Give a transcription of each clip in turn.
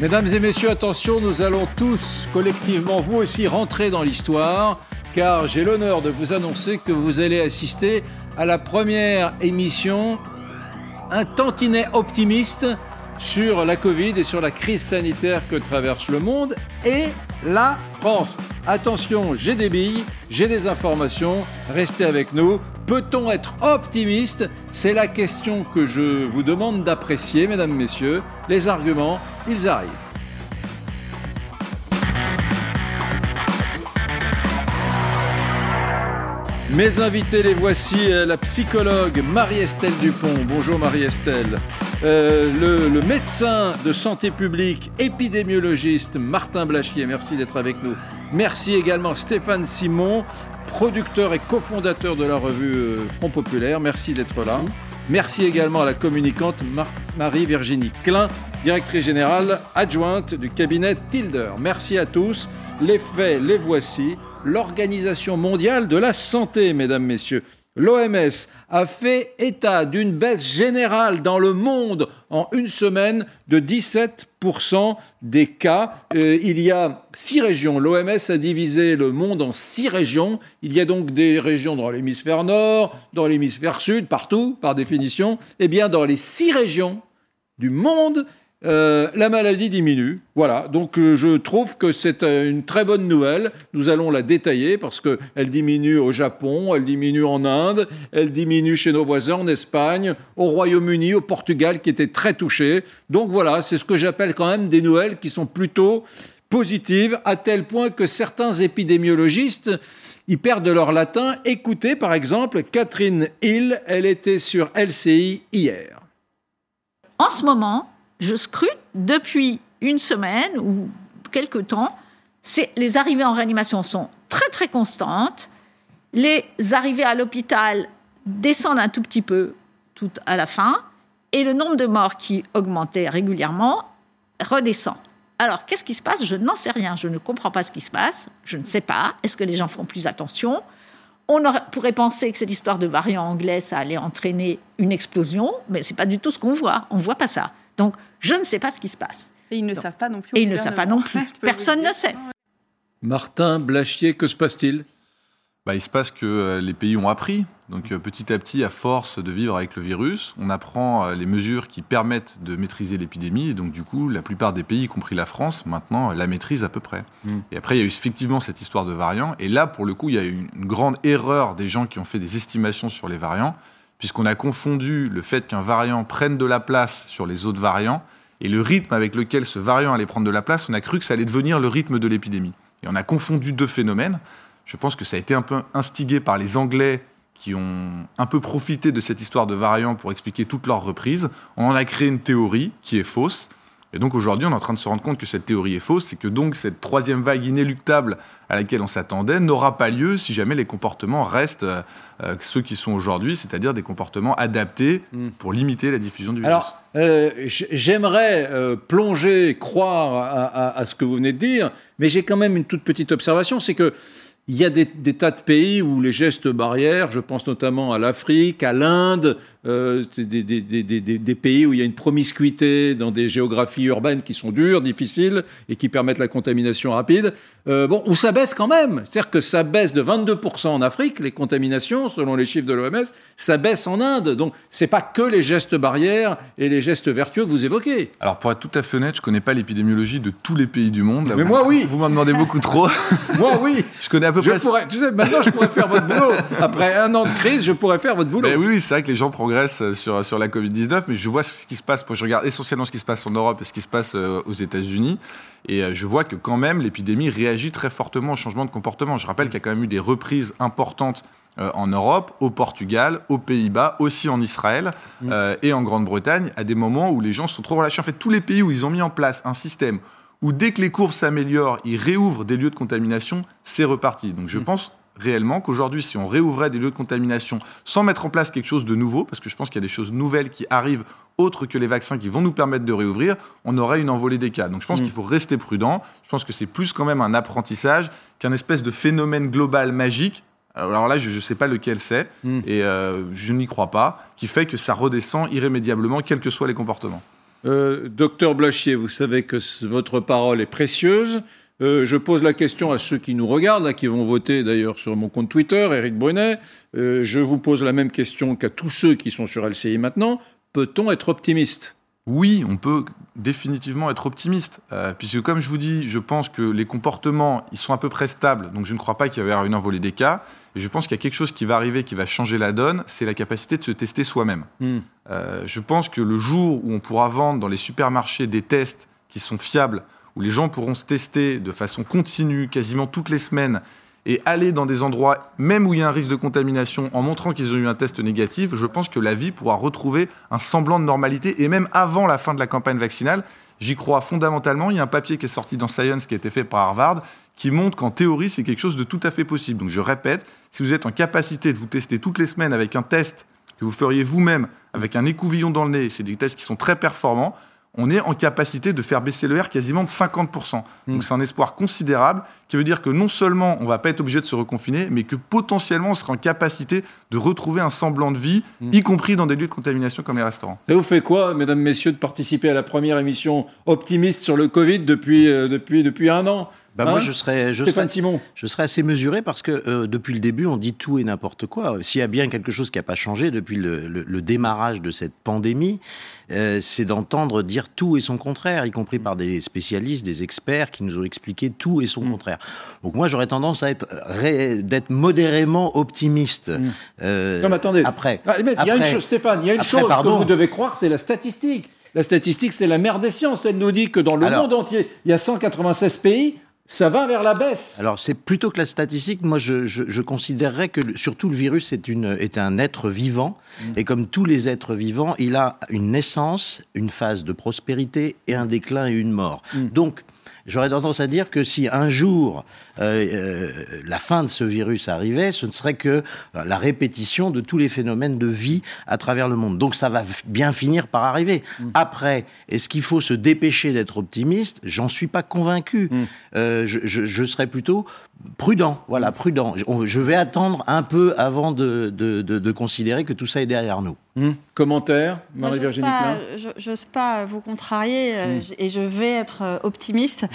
Mesdames et messieurs, attention, nous allons tous collectivement, vous aussi, rentrer dans l'histoire, car j'ai l'honneur de vous annoncer que vous allez assister à la première émission, un tantinet optimiste sur la Covid et sur la crise sanitaire que traverse le monde et la France. Attention, j'ai des billes, j'ai des informations, restez avec nous. Peut-on être optimiste? C'est la question que je vous demande d'apprécier, mesdames, messieurs. Les arguments, ils arrivent. Mes invités, les voici, euh, la psychologue Marie-Estelle Dupont. Bonjour Marie-Estelle. Euh, le, le, médecin de santé publique, épidémiologiste Martin Blachier, merci d'être avec nous. Merci également Stéphane Simon, producteur et cofondateur de la revue euh, Front Populaire. Merci d'être là. Merci également à la communicante Marie-Virginie Klein, directrice générale adjointe du cabinet Tilder. Merci à tous. Les faits, les voici. L'Organisation mondiale de la santé, mesdames, messieurs, L'OMS a fait état d'une baisse générale dans le monde en une semaine de 17% des cas. Euh, il y a six régions. L'OMS a divisé le monde en six régions. Il y a donc des régions dans l'hémisphère nord, dans l'hémisphère sud, partout, par définition. Eh bien, dans les six régions du monde, euh, la maladie diminue. Voilà, donc euh, je trouve que c'est euh, une très bonne nouvelle. Nous allons la détailler parce qu'elle diminue au Japon, elle diminue en Inde, elle diminue chez nos voisins en Espagne, au Royaume-Uni, au Portugal qui étaient très touchés. Donc voilà, c'est ce que j'appelle quand même des nouvelles qui sont plutôt positives, à tel point que certains épidémiologistes y perdent leur latin. Écoutez par exemple Catherine Hill, elle était sur LCI hier. En ce moment, je scrute depuis une semaine ou quelque temps. Les arrivées en réanimation sont très très constantes. Les arrivées à l'hôpital descendent un tout petit peu tout à la fin. Et le nombre de morts qui augmentait régulièrement redescend. Alors, qu'est-ce qui se passe? Je n'en sais rien. Je ne comprends pas ce qui se passe. Je ne sais pas. Est-ce que les gens font plus attention? On pourrait penser que cette histoire de variant anglais, ça allait entraîner une explosion, mais ce n'est pas du tout ce qu'on voit. On ne voit pas ça. Donc, je ne sais pas ce qui se passe. Et ils ne savent pas non plus. Et ils ne savent pas non plus. Personne ne sait. Martin Blachier, que se passe-t-il? Bah, Il se passe que euh, les pays ont appris. Donc euh, petit à petit, à force de vivre avec le virus, on apprend euh, les mesures qui permettent de maîtriser l'épidémie. Et donc du coup, la plupart des pays, y compris la France, maintenant la maîtrisent à peu près. Mm. Et après, il y a eu effectivement cette histoire de variants. Et là, pour le coup, il y a eu une grande erreur des gens qui ont fait des estimations sur les variants puisqu'on a confondu le fait qu'un variant prenne de la place sur les autres variants et le rythme avec lequel ce variant allait prendre de la place, on a cru que ça allait devenir le rythme de l'épidémie. Et on a confondu deux phénomènes. Je pense que ça a été un peu instigé par les Anglais qui ont un peu profité de cette histoire de variant pour expliquer toute leur reprise. On en a créé une théorie qui est fausse. Et donc aujourd'hui, on est en train de se rendre compte que cette théorie est fausse, c'est que donc cette troisième vague inéluctable à laquelle on s'attendait n'aura pas lieu si jamais les comportements restent euh, euh, ceux qui sont aujourd'hui, c'est-à-dire des comportements adaptés hmm. pour limiter la diffusion du virus. Alors, euh, j'aimerais plonger, croire à, ce que vous venez de dire, mais j'ai quand même une toute petite observation, c'est que il y a des, tas de pays où les gestes barrières, je pense notamment à l'Afrique, à l'Inde, euh, des, des, pays où il y a une promiscuité dans des géographies urbaines qui sont dures, difficiles et qui permettent la contamination rapide. Euh, bon, où ça baisse quand même. C'est-à-dire que ça baisse de 22% en Afrique, les contaminations, selon les chiffres de l'OMS, ça baisse en Inde. Donc, c'est pas que les gestes barrières et les gestes vertueux que vous évoquez. Alors, pour être tout à fait honnête, je connais pas l'épidémiologie de tous les pays du monde. Mais moi, oui. Vous m'en demandez beaucoup trop. moi, oui. je connais à peu près. Pourrais, tu sais, maintenant, je pourrais faire votre boulot. Après un an de crise, je pourrais faire votre boulot. Mais oui, c'est vrai que les gens progressent sur, sur la Covid-19, mais je vois ce qui se passe. Je regarde essentiellement ce qui se passe en Europe et ce qui se passe euh, aux États-Unis. Et euh, je vois que quand même, l'épidémie réagit très fortement au changement de comportement. Je rappelle qu'il y a quand même eu des reprises importantes euh, en Europe, au Portugal, aux Pays-Bas, aussi en Israël mm. et en Grande-Bretagne, à des moments où les gens sont trop relâchés. En fait, tous les pays où ils ont mis en place un système où dès que les courbes s'améliorent, ils réouvrent des lieux de contamination, c'est reparti. Donc je mm. pense réellement qu'aujourd'hui, si on réouvrait des lieux de contamination sans mettre en place quelque chose de nouveau, parce que je pense qu'il y a des choses nouvelles qui arrivent autres que les vaccins qui vont nous permettre de réouvrir, on aurait une envolée des cas. Donc je pense mm. qu'il faut rester prudent. Je pense que c'est plus quand même un apprentissage qu'un espèce de phénomène global magique. Alors là, je ne sais pas lequel c'est, mm. et euh, je n'y crois pas, qui fait que ça redescend irrémédiablement, quels que soient les comportements. Euh, docteur Blachier, vous savez que votre parole est précieuse. Euh, je pose la question à ceux qui nous regardent, là, qui vont voter d'ailleurs sur mon compte Twitter, Eric Brunet. Euh, je vous pose la même question qu'à tous ceux qui sont sur LCI maintenant. Peut-on être optimiste? Oui, on peut définitivement être optimiste, euh, puisque comme je vous dis, je pense que les comportements, ils sont à peu près stables, donc je ne crois pas qu'il y avoir une envolée des cas, et je pense qu'il y a quelque chose qui va arriver, qui va changer la donne, c'est la capacité de se tester soi-même. Hmm. Euh, je pense que le jour où on pourra vendre dans les supermarchés des tests qui sont fiables, où les gens pourront se tester de façon continue, quasiment toutes les semaines, et aller dans des endroits, même où il y a un risque de contamination, en montrant qu'ils ont eu un test négatif, je pense que la vie pourra retrouver un semblant de normalité, et même avant la fin de la campagne vaccinale. J'y crois fondamentalement. Il y a un papier qui est sorti dans Science qui a été fait par Harvard qui montre qu'en théorie, c'est quelque chose de tout à fait possible. Donc je répète, si vous êtes en capacité de vous tester toutes les semaines avec un test que vous feriez vous-même, avec un écouvillon dans le nez, c'est des tests qui sont très performants, on est en capacité de faire baisser le R quasiment de 50%. Hmm. Donc c'est un espoir considérable qui veut dire que non seulement on ne va pas être obligé de se reconfiner, mais que potentiellement on sera en capacité de retrouver un semblant de vie, hmm. y compris dans des lieux de contamination comme les restaurants. Ça vous fait quoi, mesdames, messieurs, de participer à la première émission optimiste sur le Covid depuis, euh, depuis, depuis un an? Bah, moi, hein je serais, je serais, Simon. Je serais assez mesuré parce que euh, depuis le début, on dit tout et n'importe quoi. S'il y a bien quelque chose qui n'a pas changé depuis le, démarrage de cette pandémie, euh, c'est d'entendre dire tout et son contraire, y compris par des spécialistes, des experts qui nous ont expliqué tout et son mm. contraire. Donc moi, j'aurais tendance à être d'être modérément optimiste. Mm. Euh, non, mais attendez. Après, ah, il y a une chose, Stéphane, il y a une chose que vous devez croire, c'est la statistique. La statistique, c'est la mère des sciences. Elle nous dit que dans le monde entier, il y a 196 pays ça va vers la baisse. Alors c'est plutôt que la statistique, moi je, je, considérerais que surtout le virus est, une, est un être vivant, mm. et comme tous les êtres vivants, il a une naissance, une phase de prospérité et un déclin et une mort. Mm. Donc j'aurais tendance à dire que si un jour euh, euh, la fin de ce virus arrivait, ce ne serait que euh, la répétition de tous les phénomènes de vie à travers le monde. Donc ça va bien finir par arriver. Mm. Après, est-ce qu'il faut se dépêcher d'être optimiste? J'en suis pas convaincu. Mm. je, je, serais plutôt prudent. Voilà, prudent. Je, vais attendre un peu avant de, de, de, considérer que tout ça est derrière nous. Mm. Commentaire, Marie-Virginie Je n'ose pas vous contrarier et je vais être optimiste.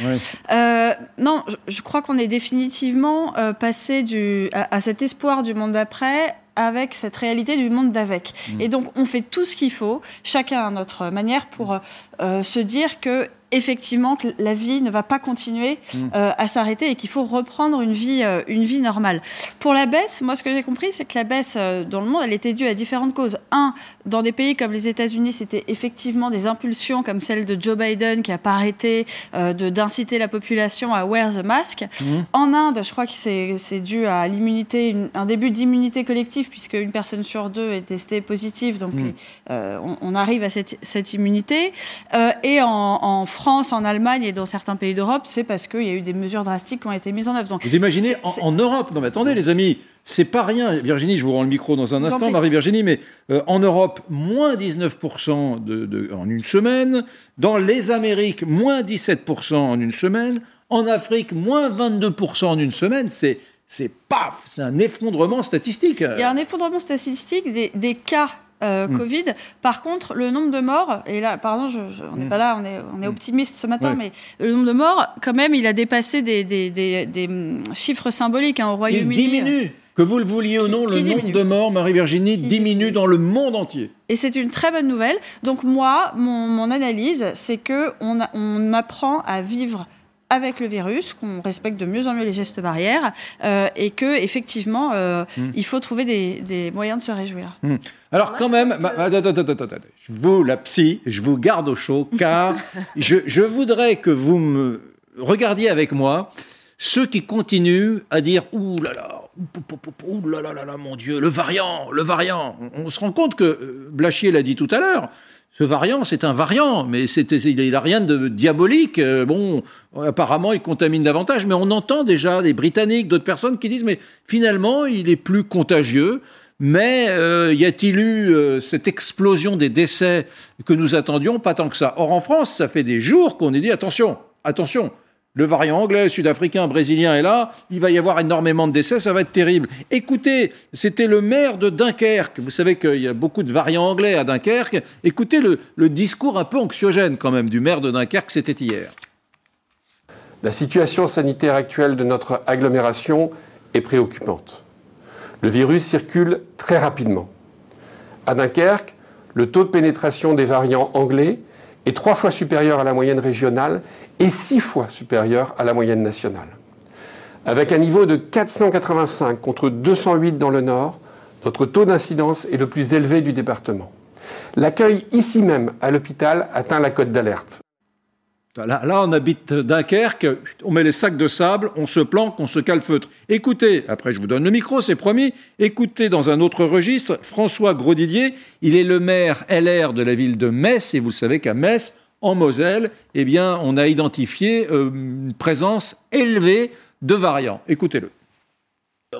non, je, crois qu'on est définitivement euh, passer du, à, cet espoir du monde d'après avec cette réalité du monde d'avec. Mm. Et donc, on fait tout ce qu'il faut, chacun à notre manière, pour euh, se dire que effectivement que la vie ne va pas continuer mm. euh, à s'arrêter et qu'il faut reprendre une vie, euh, une vie normale. Pour la baisse, moi ce que j'ai compris, c'est que la baisse euh, dans le monde, elle était due à différentes causes. Un, dans des pays comme les États-Unis, c'était effectivement des impulsions comme celle de Joe Biden qui n'a pas arrêté d'inciter la population à wear the mask. Mm. En Inde, je crois que c'est dû à l'immunité, un début d'immunité collective puisque une personne sur deux est testée positive, donc mm. on, arrive à cette, cette immunité. et en, en France, France, en Allemagne et dans certains pays d'Europe, c'est parce qu'il y a eu des mesures drastiques qui ont été mises en œuvre. Donc, vous imaginez en, Europe Non, mais attendez, les amis, c'est pas rien. Virginie, je vous rends le micro dans un instant, Marie-Virginie, mais euh, en Europe, moins 19% de, en une semaine. Dans les Amériques, moins 17% en une semaine. En Afrique, moins 22% en une semaine. C'est c'est paf, c'est un effondrement statistique. Il y a un effondrement statistique des, des cas euh, hmm. Covid. Par contre, le nombre de morts, et là, pardon, on n'est hmm. pas là, on est, on est hmm. optimiste ce matin, mais le nombre de morts, quand même, il a dépassé des, des, des, chiffres symboliques hein, au Royaume-Uni. Il diminue. Que vous le vouliez ou non, le nombre de morts, Marie-Virginie, diminue dans le monde entier. Et c'est une très bonne nouvelle. Donc moi, mon, mon analyse, c'est que on, on apprend à vivre avec le virus, qu'on respecte de mieux en mieux les gestes barrières euh, et que effectivement, euh, hmm. il faut trouver des, moyens de se réjouir. Hmm. Alors quand même, je vous la psy, je vous garde au chaud car je, voudrais que vous me regardiez avec moi ceux qui continuent à dire ouh là là. Ouh là là là là, mon Dieu, le variant, le variant. On se rend compte que euh, Blachier l'a dit tout à l'heure, ce variant, c'est un variant, mais il n'a rien de diabolique. Euh, bon, apparemment, il contamine davantage, mais on entend déjà des Britanniques, d'autres personnes qui disent, mais finalement, il est plus contagieux. Mais euh, y a-t-il eu euh, cette explosion des décès que nous attendions? Pas tant que ça. Or, en France, ça fait des jours qu'on est dit, attention, attention, le variant anglais, sud-africain, brésilien est là, il va y avoir énormément de décès, ça va être terrible. Écoutez, c'était le maire de Dunkerque, vous savez qu'il y a beaucoup de variants anglais à Dunkerque, écoutez le, discours un peu anxiogène quand même du maire de Dunkerque, c'était hier. La situation sanitaire actuelle de notre agglomération est préoccupante. Le virus circule très rapidement. À Dunkerque, le taux de pénétration des variants anglais est trois fois supérieur à la moyenne régionale et six fois supérieur à la moyenne nationale. Avec un niveau de 485 contre 208 dans le nord, notre taux d'incidence est le plus élevé du département. L'accueil ici même à l'hôpital atteint la cote d'alerte. Là, on habite Dunkerque, on met les sacs de sable, on se planque, on se calfeutre. Écoutez, après je vous donne le micro, c'est promis, écoutez dans un autre registre, François Grosdidier, il est le maire LR de la ville de Metz, et vous savez qu'à Metz, en Moselle, eh on a identifié euh, une présence élevée de variants. Écoutez-le.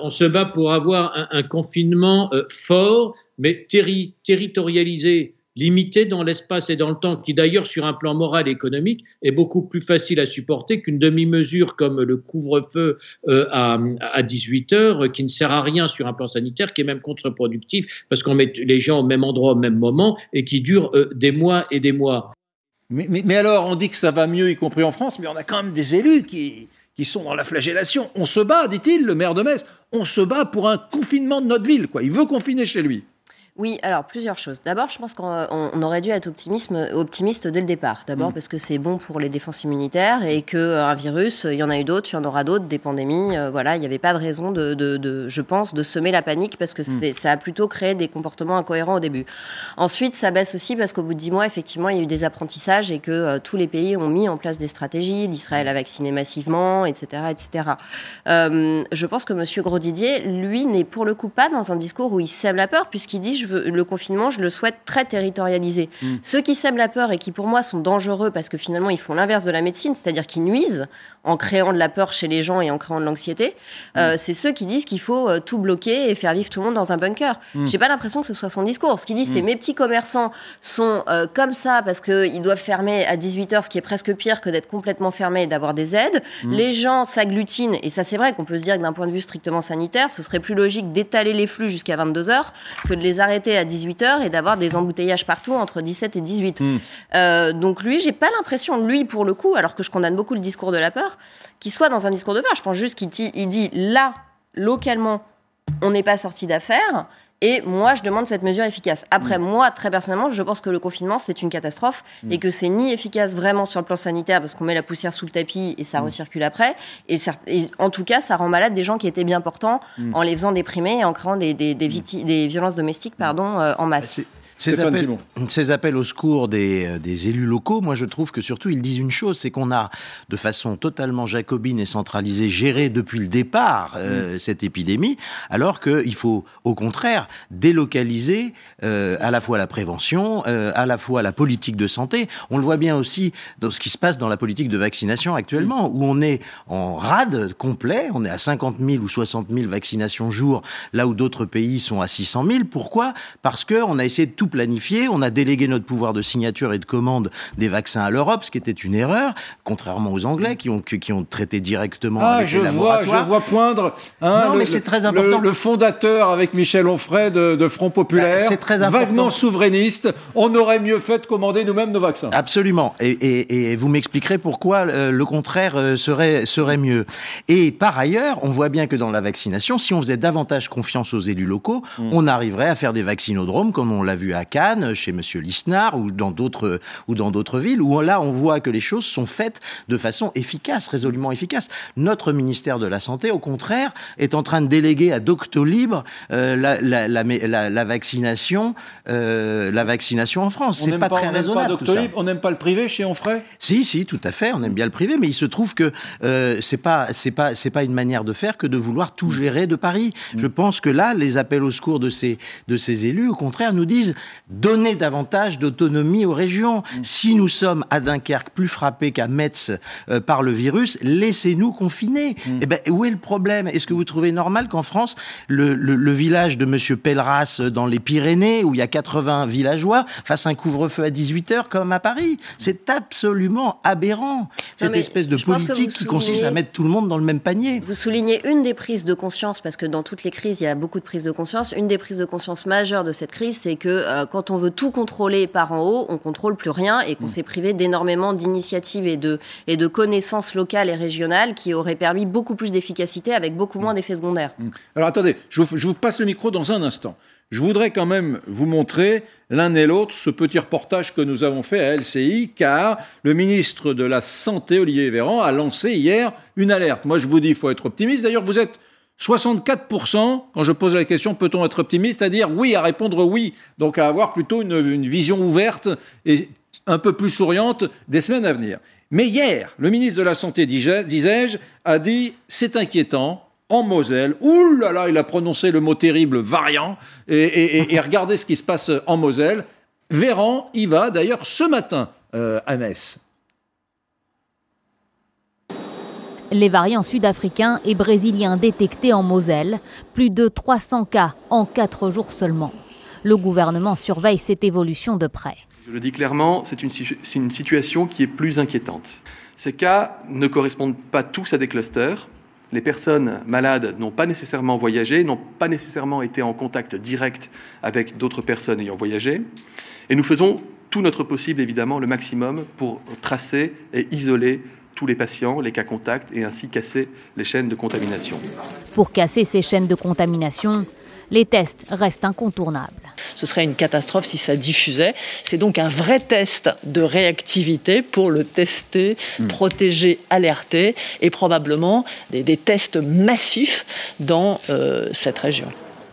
On se bat pour avoir un, confinement euh, fort, mais terri territorialisé limité dans l'espace et dans le temps, qui d'ailleurs, sur un plan moral et économique, est beaucoup plus facile à supporter qu'une demi-mesure comme le couvre-feu euh, à, à 18 heures, qui ne sert à rien sur un plan sanitaire, qui est même contre-productif, parce qu'on met les gens au même endroit au même moment et qui dure euh, des mois et des mois. Mais, mais, mais, alors, on dit que ça va mieux, y compris en France, mais on a quand même des élus qui, qui sont dans la flagellation. On se bat, dit-il, le maire de Metz, on se bat pour un confinement de notre ville. Quoi. Il veut confiner chez lui. Oui, alors plusieurs choses. D'abord, je pense qu'on aurait dû être optimiste dès le départ. D'abord mmh. parce que c'est bon pour les défenses immunitaires et qu'un euh, virus, il y en a eu d'autres, il y en aura d'autres, des pandémies. Euh, voilà, il n'y avait pas de raison, de, de, de, je pense, de semer la panique parce que mmh. ça a plutôt créé des comportements incohérents au début. Ensuite, ça baisse aussi parce qu'au bout de dix mois, effectivement, il y a eu des apprentissages et que euh, tous les pays ont mis en place des stratégies. L'Israël a vacciné massivement, etc. etc. Euh, je pense que M. Grosdidier, lui, n'est pour le coup pas dans un discours où il sème la peur puisqu'il dit le confinement, je le souhaite très territorialisé. Mm. Ceux qui sèment la peur et qui, pour moi, sont dangereux parce que finalement, ils font l'inverse de la médecine, c'est-à-dire qu'ils nuisent en créant de la peur chez les gens et en créant de l'anxiété, euh, mm. c'est ceux qui disent qu'il faut euh, tout bloquer et faire vivre tout le monde dans un bunker. Mm. J'ai pas l'impression que ce soit son discours. Ce qu'il dit, c'est mes petits commerçants sont euh, comme ça parce qu'ils doivent fermer à 18h, ce qui est presque pire que d'être complètement fermé et d'avoir des aides. Les gens s'agglutinent, et ça, c'est vrai qu'on peut se dire que d'un point de vue strictement sanitaire, ce serait plus logique d'étaler les flux jusqu'à 22h que de les arrêter à 18h et d'avoir des embouteillages partout entre 17 et 18. Mm. Euh, donc lui, j'ai pas l'impression, lui pour le coup, alors que je condamne beaucoup le discours de la peur, qu'il soit dans un discours de peur. Je pense juste qu'il dit là, localement, on n'est pas sorti d'affaires. Et moi, je demande cette mesure efficace. Après, mm. moi, très personnellement, je pense que le confinement, c'est une catastrophe mm. et que c'est ni efficace vraiment sur le plan sanitaire parce qu'on met la poussière sous le tapis et ça mm. recircule après. Et, et, en tout cas, ça rend malade des gens qui étaient bien portants en les faisant déprimer et en créant des, des, des, des violences domestiques pardon, euh, en masse. Ces appels, ces appels, au secours des, euh, des, élus locaux, moi je trouve que surtout ils disent une chose, c'est qu'on a de façon totalement jacobine et centralisée géré depuis le départ euh, mm. cette épidémie, alors qu'il faut au contraire délocaliser euh, à la fois la prévention, euh, à la fois la politique de santé. On le voit bien aussi dans ce qui se passe dans la politique de vaccination actuellement, mm. où on est en rade complet, on est à 50 000 ou 60 000 vaccinations jour, là où d'autres pays sont à 600 000. Pourquoi? Parce qu'on a essayé de tout planifié. On a délégué notre pouvoir de signature et de commande des vaccins à l'Europe, ce qui était une erreur, contrairement aux Anglais qui ont, qui ont traité directement ah, avec je les vois, Je vois poindre hein, non, mais c'est très important. Le, fondateur avec Michel Onfray de, Front Populaire, bah, c'est très important. vaguement souverainiste. On aurait mieux fait de commander nous-mêmes nos vaccins. Absolument. Et, et, et vous m'expliquerez pourquoi euh, le contraire euh, serait, serait mieux. Et par ailleurs, on voit bien que dans la vaccination, si on faisait davantage confiance aux élus locaux, mm. on arriverait à faire des vaccinodromes comme on l'a vu à Cannes, chez Monsieur Lisnard ou dans d'autres ou dans d'autres villes où là on voit que les choses sont faites de façon efficace, résolument efficace. Notre ministère de la santé, au contraire, est en train de déléguer à Doctolib euh, la, la, la, la, vaccination, euh, la vaccination en France. C'est pas, pas, très on raisonnable. Pas Doctolib, on n'aime pas le privé chez Onfray? Si, si, tout à fait. On aime bien le privé, mais il se trouve que euh, c'est pas c'est pas c'est pas une manière de faire que de vouloir tout gérer de Paris. Mm. Je pense que là, les appels au secours de ces de ces élus, au contraire, nous disent donner davantage d'autonomie aux régions. Si nous sommes à Dunkerque plus frappés qu'à Metz euh, par le virus, laissez-nous confiner. Mm. Eh ben, où est le problème? Est-ce que vous trouvez normal qu'en France, le, le, village de Monsieur Pelleras dans les Pyrénées, où il y a 80 villageois, fasse un couvre-feu à 18h comme à Paris? C'est absolument aberrant. Cette espèce de politique qui consiste à mettre tout le monde dans le même panier. Vous soulignez une des prises de conscience, parce que dans toutes les crises, il y a beaucoup de prises de conscience. Une des prises de conscience majeures de cette crise, c'est que euh, quand on veut tout contrôler par en haut, on contrôle plus rien et qu'on mm. s'est privé d'énormément d'initiatives et de, et de connaissances locales et régionales qui auraient permis beaucoup plus d'efficacité avec beaucoup moins mm. d'effets secondaires. Mm. Alors attendez, je vous passe le micro dans un instant. Je voudrais quand même vous montrer l'un et l'autre ce petit reportage que nous avons fait à LCI, car le ministre de la Santé, Olivier Véran, a lancé hier une alerte. Moi, je vous dis, il faut être optimiste. D'ailleurs, vous êtes 64%, quand je pose la question, peut-on être optimiste, à dire oui, à répondre oui. Donc à avoir plutôt une, une vision ouverte et un peu plus souriante des semaines à venir. Mais hier, le ministre de la Santé, disais-je, a dit c'est inquiétant, en Moselle. Ouh là là, il a prononcé le mot terrible variant. Et, regardez ce qui se passe en Moselle. Véran y va d'ailleurs ce matin euh, à Metz. Les variants sud-africains et brésiliens détectés en Moselle, plus de 300 cas en 4 jours seulement. Le gouvernement surveille cette évolution de près. Je le dis clairement, c'est une, une situation qui est plus inquiétante. Ces cas ne correspondent pas tous à des clusters, les personnes malades n'ont pas nécessairement voyagé, n'ont pas nécessairement été en contact direct avec d'autres personnes ayant voyagé. Et nous faisons tout notre possible, évidemment, le maximum pour tracer et isoler tous les patients, les cas contacts, et ainsi casser les chaînes de contamination. Pour casser ces chaînes de contamination, les tests restent incontournables. Ce serait une catastrophe si ça diffusait. C'est donc un vrai test de réactivité pour le tester, hmm. protéger, alerter et probablement des, tests massifs dans euh, cette région.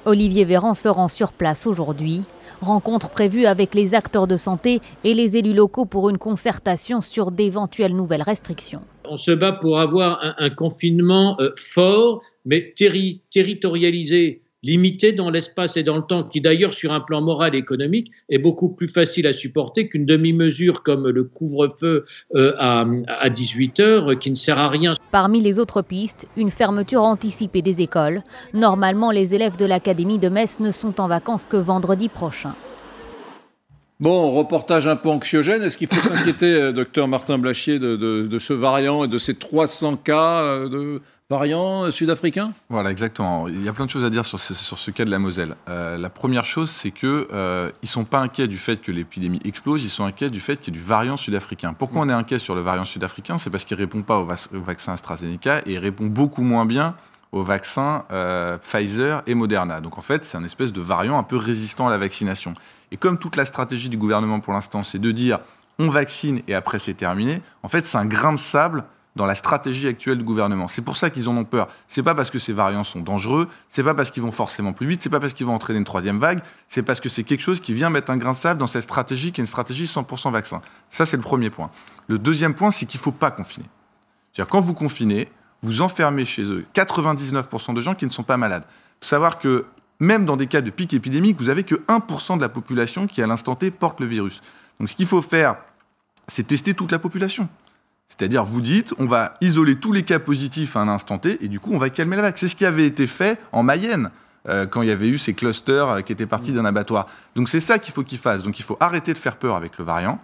Olivier Véran se rend sur place aujourd'hui. Rencontre prévue avec les acteurs de santé et les élus locaux pour une concertation sur d'éventuelles nouvelles restrictions. On se bat pour avoir un, confinement euh, fort, mais territorialisé limité dans l'espace et dans le temps, qui d'ailleurs sur un plan moral et économique est beaucoup plus facile à supporter qu'une demi-mesure comme le couvre-feu euh, à, à 18 heures, qui ne sert à rien. Parmi les autres pistes, une fermeture anticipée des écoles. Normalement, les élèves de l'Académie de Metz ne sont en vacances que vendredi prochain. Bon, reportage un peu anxiogène. Est-ce qu'il faut s'inquiéter, euh, docteur Martin Blachier, de, ce variant et de ces 300 cas euh, de variant sud-africain Voilà, exactement. Il y a plein de choses à dire sur ce, cas de la Moselle. Euh, la première chose, c'est qu'ils euh, ne sont pas inquiets du fait que l'épidémie explose, ils sont inquiets du fait qu'il y ait du variant sud-africain. Pourquoi on est inquiet sur le variant sud-africain? C'est parce qu'il ne répond pas au, vaccin AstraZeneca et il répond beaucoup moins bien aux vaccins euh, Pfizer et Moderna. Donc en fait, c'est un espèce de variant un peu résistant à la vaccination. Et comme toute la stratégie du gouvernement pour l'instant, c'est de dire on vaccine et après c'est terminé, en fait, c'est un grain de sable dans la stratégie actuelle du gouvernement. C'est pour ça qu'ils en ont peur. C'est pas parce que ces variants sont dangereux, c'est pas parce qu'ils vont forcément plus vite, c'est pas parce qu'ils vont entraîner une troisième vague, c'est parce que c'est quelque chose qui vient mettre un grain de sable dans cette stratégie qui est une stratégie 100% vaccin. Ça, c'est le premier point. Le deuxième point, c'est qu'il faut pas confiner. C'est-à-dire, quand vous confinez, vous enfermez chez eux 99% de gens qui ne sont pas malades. Faut savoir que même dans des cas de pic épidémique, vous avez que 1% de la population qui, à l'instant T, porte le virus. Donc, ce qu'il faut faire, c'est tester toute la population. C'est-à-dire, vous dites, on va isoler tous les cas positifs à un instant T, et du coup, on va calmer la vague. C'est ce qui avait été fait en Mayenne, euh, quand il y avait eu ces clusters euh, qui étaient partis d'un abattoir. Donc c'est ça qu'il faut qu'ils fassent. Donc il faut arrêter de faire peur avec le variant.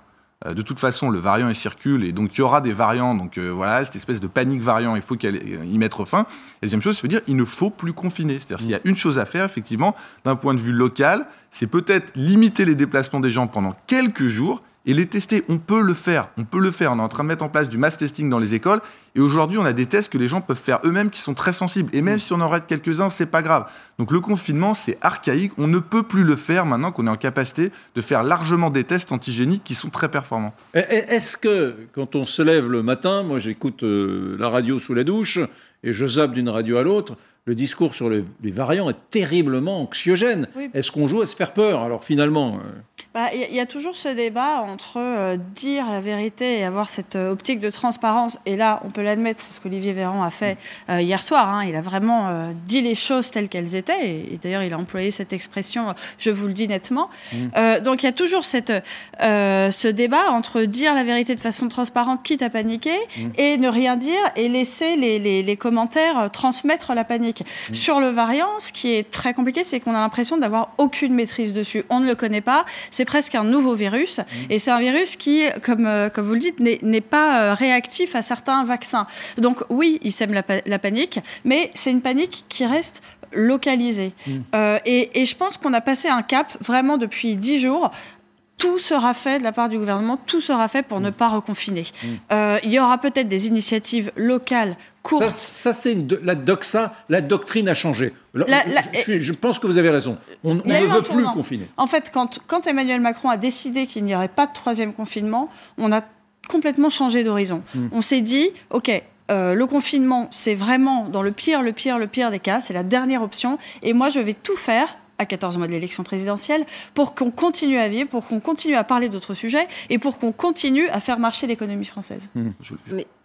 Euh, de toute façon, le variant, il circule, et donc il y aura des variants. Donc voilà, cette espèce de panique variant, il faut y mettre fin. Deuxième chose, c'est dire, il ne faut plus confiner. C'est-à-dire, s'il y a une chose à faire, effectivement, d'un point de vue local, c'est peut-être limiter les déplacements des gens pendant quelques jours, et les tester. On peut le faire, on peut le faire. On est en train de mettre en place du mass testing dans les écoles et aujourd'hui on a des tests que les gens peuvent faire eux-mêmes qui sont très sensibles et même si on en rate quelques-uns, c'est pas grave. Donc le confinement c'est archaïque, on ne peut plus le faire maintenant qu'on est en capacité de faire largement des tests antigéniques qui sont très performants. Est-ce que quand on se lève le matin, moi j'écoute euh, la radio sous la douche et je zappe d'une radio à l'autre, le discours sur les, variants est terriblement anxiogène. Est-ce qu'on joue à se faire peur Alors finalement. Euh, bah, Il y, a toujours ce débat entre euh, dire la vérité et avoir cette euh, optique de transparence. Et là, on peut l'admettre, c'est ce qu'Olivier Véran a fait euh, hier soir. Hein. il a vraiment dit les choses telles qu'elles étaient. Et, d'ailleurs, il a employé cette expression je vous le dis nettement. Mmh. donc il y a toujours cette, ce débat entre dire la vérité de façon transparente, quitte à paniquer, mmh. et ne rien dire et laisser les, les, les commentaires transmettre la panique. Mmh. Sur le variant, ce qui est très compliqué, c'est qu'on a l'impression d'avoir aucune maîtrise dessus. On ne le connaît pas. C'est presque un nouveau virus. Mmh. Et c'est un virus qui, comme, euh, comme vous le dites, n'est pas euh, réactif à certains vaccins. Donc oui, il sème la, panique, mais c'est une panique qui reste localisée. Mmh. Euh, et, et, je pense qu'on a passé un cap vraiment depuis dix jours tout sera fait de la part du gouvernement, tout sera fait pour ne pas reconfiner. il y aura peut-être des initiatives locales courtes. Ça, c'est la doxa, la doctrine a changé. je, pense que vous avez raison. On, ne veut plus confiner. En fait, quand, quand Emmanuel Macron a décidé qu'il n'y aurait pas de troisième confinement, on a complètement changé d'horizon. Hmm. On s'est dit, OK, euh, le confinement, c'est vraiment dans le pire, le pire, le pire des cas, c'est la dernière option. Et moi, je vais tout faire à 14 mois de l'élection présidentielle, pour qu'on continue à vivre, pour qu'on continue à parler d'autres sujets et pour qu'on continue à faire marcher l'économie française. Mmh.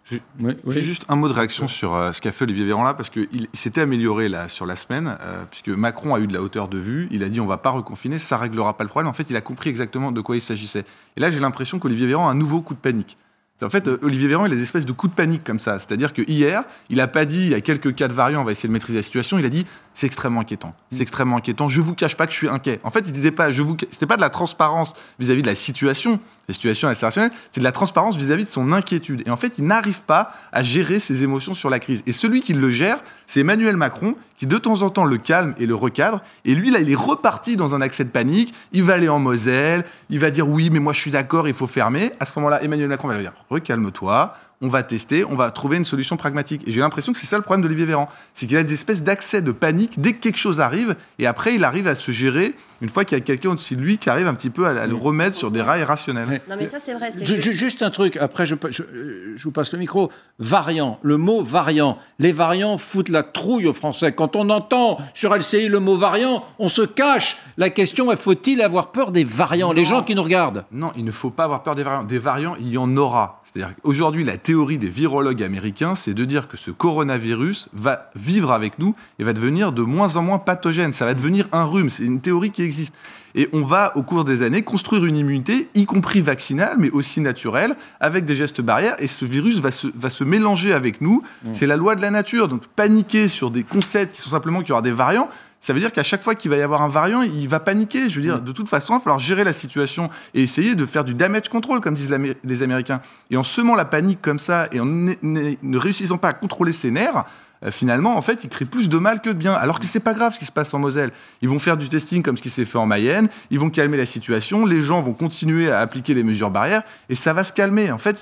J'ai juste un mot de réaction sur euh, ce qu'a fait Olivier Véran là, parce qu'il s'était amélioré là, sur la semaine, euh, puisque Macron a eu de la hauteur de vue, il a dit on va pas reconfiner, ça réglera pas le problème. En fait, il a compris exactement de quoi il s'agissait. Et là, j'ai l'impression qu'Olivier Véran a un nouveau coup de panique. En fait, euh, Olivier Véran, il a des espèces de coups de panique comme ça. C'est-à-dire que hier, il n'a pas dit, il y a quelques cas de variants, on va essayer de maîtriser la situation. Il a dit, c'est extrêmement inquiétant. C'est mm. extrêmement inquiétant. Je vous cache pas que je suis inquiet. En fait, il disait pas, je vous, c'était pas de la transparence vis-à-vis de la situation, la situation internationale, c'est de la transparence vis-à-vis de son inquiétude. Et en fait, il n'arrive pas à gérer ses émotions sur la crise. Et celui qui le gère, c'est Emmanuel Macron, qui de temps en temps le calme et le recadre. Et lui, là, il est reparti dans un accès de panique. Il va aller en Moselle. Il va dire oui, mais moi, je suis d'accord, il faut fermer. À ce moment-là, Emmanuel Macron va lui dire recalme-toi on va tester, on va trouver une solution pragmatique. Et j'ai l'impression que c'est ça le problème d'Olivier Véran. C'est qu'il a des espèces d'accès de panique dès que quelque chose arrive, et après il arrive à se gérer une fois qu'il y a quelqu'un au-dessus de lui qui arrive un petit peu à, le remettre sur des rails rationnels. Non mais ça c'est vrai. Juste un truc, après je, je, vous passe le micro. Variant, le mot variant. Les variants foutent la trouille aux Français. Quand on entend sur LCI le mot variant, on se cache. La question est faut-il avoir peur des variants? Les gens qui nous regardent. Non, il ne faut pas avoir peur des variants. Des variants, il y en aura. C'est-à-dire qu'aujourd'hui, la théorie des virologues américains, c'est de dire que ce coronavirus va vivre avec nous et va devenir de moins en moins pathogène. Ça va devenir un rhume. C'est une théorie qui existe. Et on va, au cours des années, construire une immunité, y compris vaccinale, mais aussi naturelle, avec des gestes barrières. Et ce virus va se, va se mélanger avec nous. Mmh. C'est la loi de la nature. Donc paniquer sur des concepts qui sont simplement qu'il y aura des variants, ça veut dire qu'à chaque fois qu'il va y avoir un variant, il va paniquer. Je veux dire, mm. de toute façon, il va falloir gérer la situation et essayer de faire du damage control, comme disent les Américains. Et en semant la panique comme ça et en ne réussissant pas à contrôler ses nerfs, euh, finalement, en fait, ils créent plus de mal que de bien. Alors que c'est pas grave ce qui se passe en Moselle. Ils vont faire du testing comme ce qui s'est fait en Mayenne, ils vont calmer la situation, les gens vont continuer à appliquer les mesures barrières et ça va se calmer. En fait,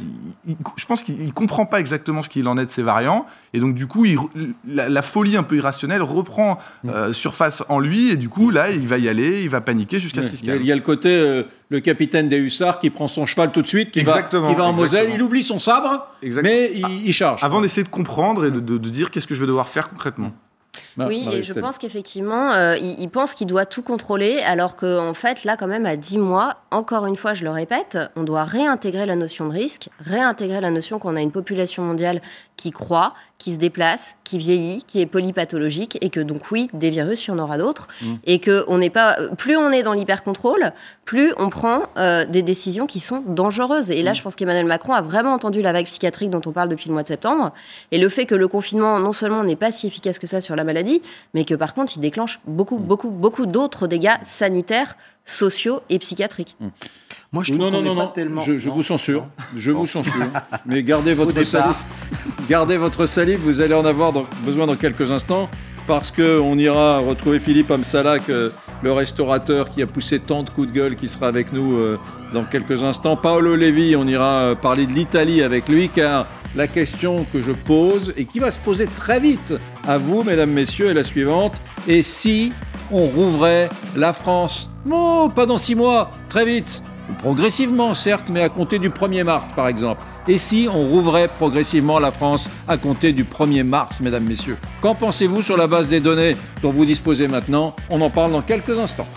je pense qu'il comprend pas exactement ce qu'il en est de ces variants et donc du coup, la, folie un peu irrationnelle reprend euh, surface en lui et du coup, là, il va y aller, il va paniquer jusqu'à ce qu'il se calme. Il y a le côté euh, le capitaine des hussards qui prend son cheval tout de suite, qui, va, qui va, en Moselle, il oublie son sabre, mais il, charge. Avant d'essayer de comprendre et de, de dire qu'est-ce que je vais devoir faire concrètement. Bah, oui, et je pense qu'effectivement, euh, il, pense qu'il doit tout contrôler, alors qu'en fait, là, quand même, à 10 mois, encore une fois, je le répète, on doit réintégrer la notion de risque, réintégrer la notion qu'on a une population mondiale qui croît, qui se déplace, qui vieillit, qui est polypathologique, et que donc oui, des virus, il y en aura d'autres, mmh. et que on n'est pas, plus on est dans l'hyper-contrôle, plus on prend euh, des décisions qui sont dangereuses. Et là, mmh. je pense qu'Emmanuel Macron a vraiment entendu la vague psychiatrique dont on parle depuis le mois de septembre, et le fait que le confinement, non seulement n'est pas si efficace que ça sur la maladie, mais que par contre, il déclenche beaucoup, mmh. beaucoup, beaucoup d'autres dégâts sanitaires, sociaux et psychiatriques. Moi, je trouve non, non, non, pas tellement. Je, vous censure. Je vous censure. Mais gardez votre salive. Gardez votre salive. Vous allez en avoir besoin dans quelques instants parce qu'on ira retrouver Philippe Amsalak, euh, le restaurateur qui a poussé tant de coups de gueule, qui sera avec nous euh, dans quelques instants. Paolo Levi, on ira euh, parler de l'Italie avec lui, car la question que je pose et qui va se poser très vite à vous, mesdames, messieurs, est la suivante. Et si on rouvrait la France? Non, pas dans six mois, très vite progressivement certes, mais à compter du 1er mars par exemple. Et si on rouvrait progressivement la France à compter du 1er mars, mesdames, messieurs? Qu'en pensez-vous sur la base des données dont vous disposez maintenant? On en parle dans quelques instants.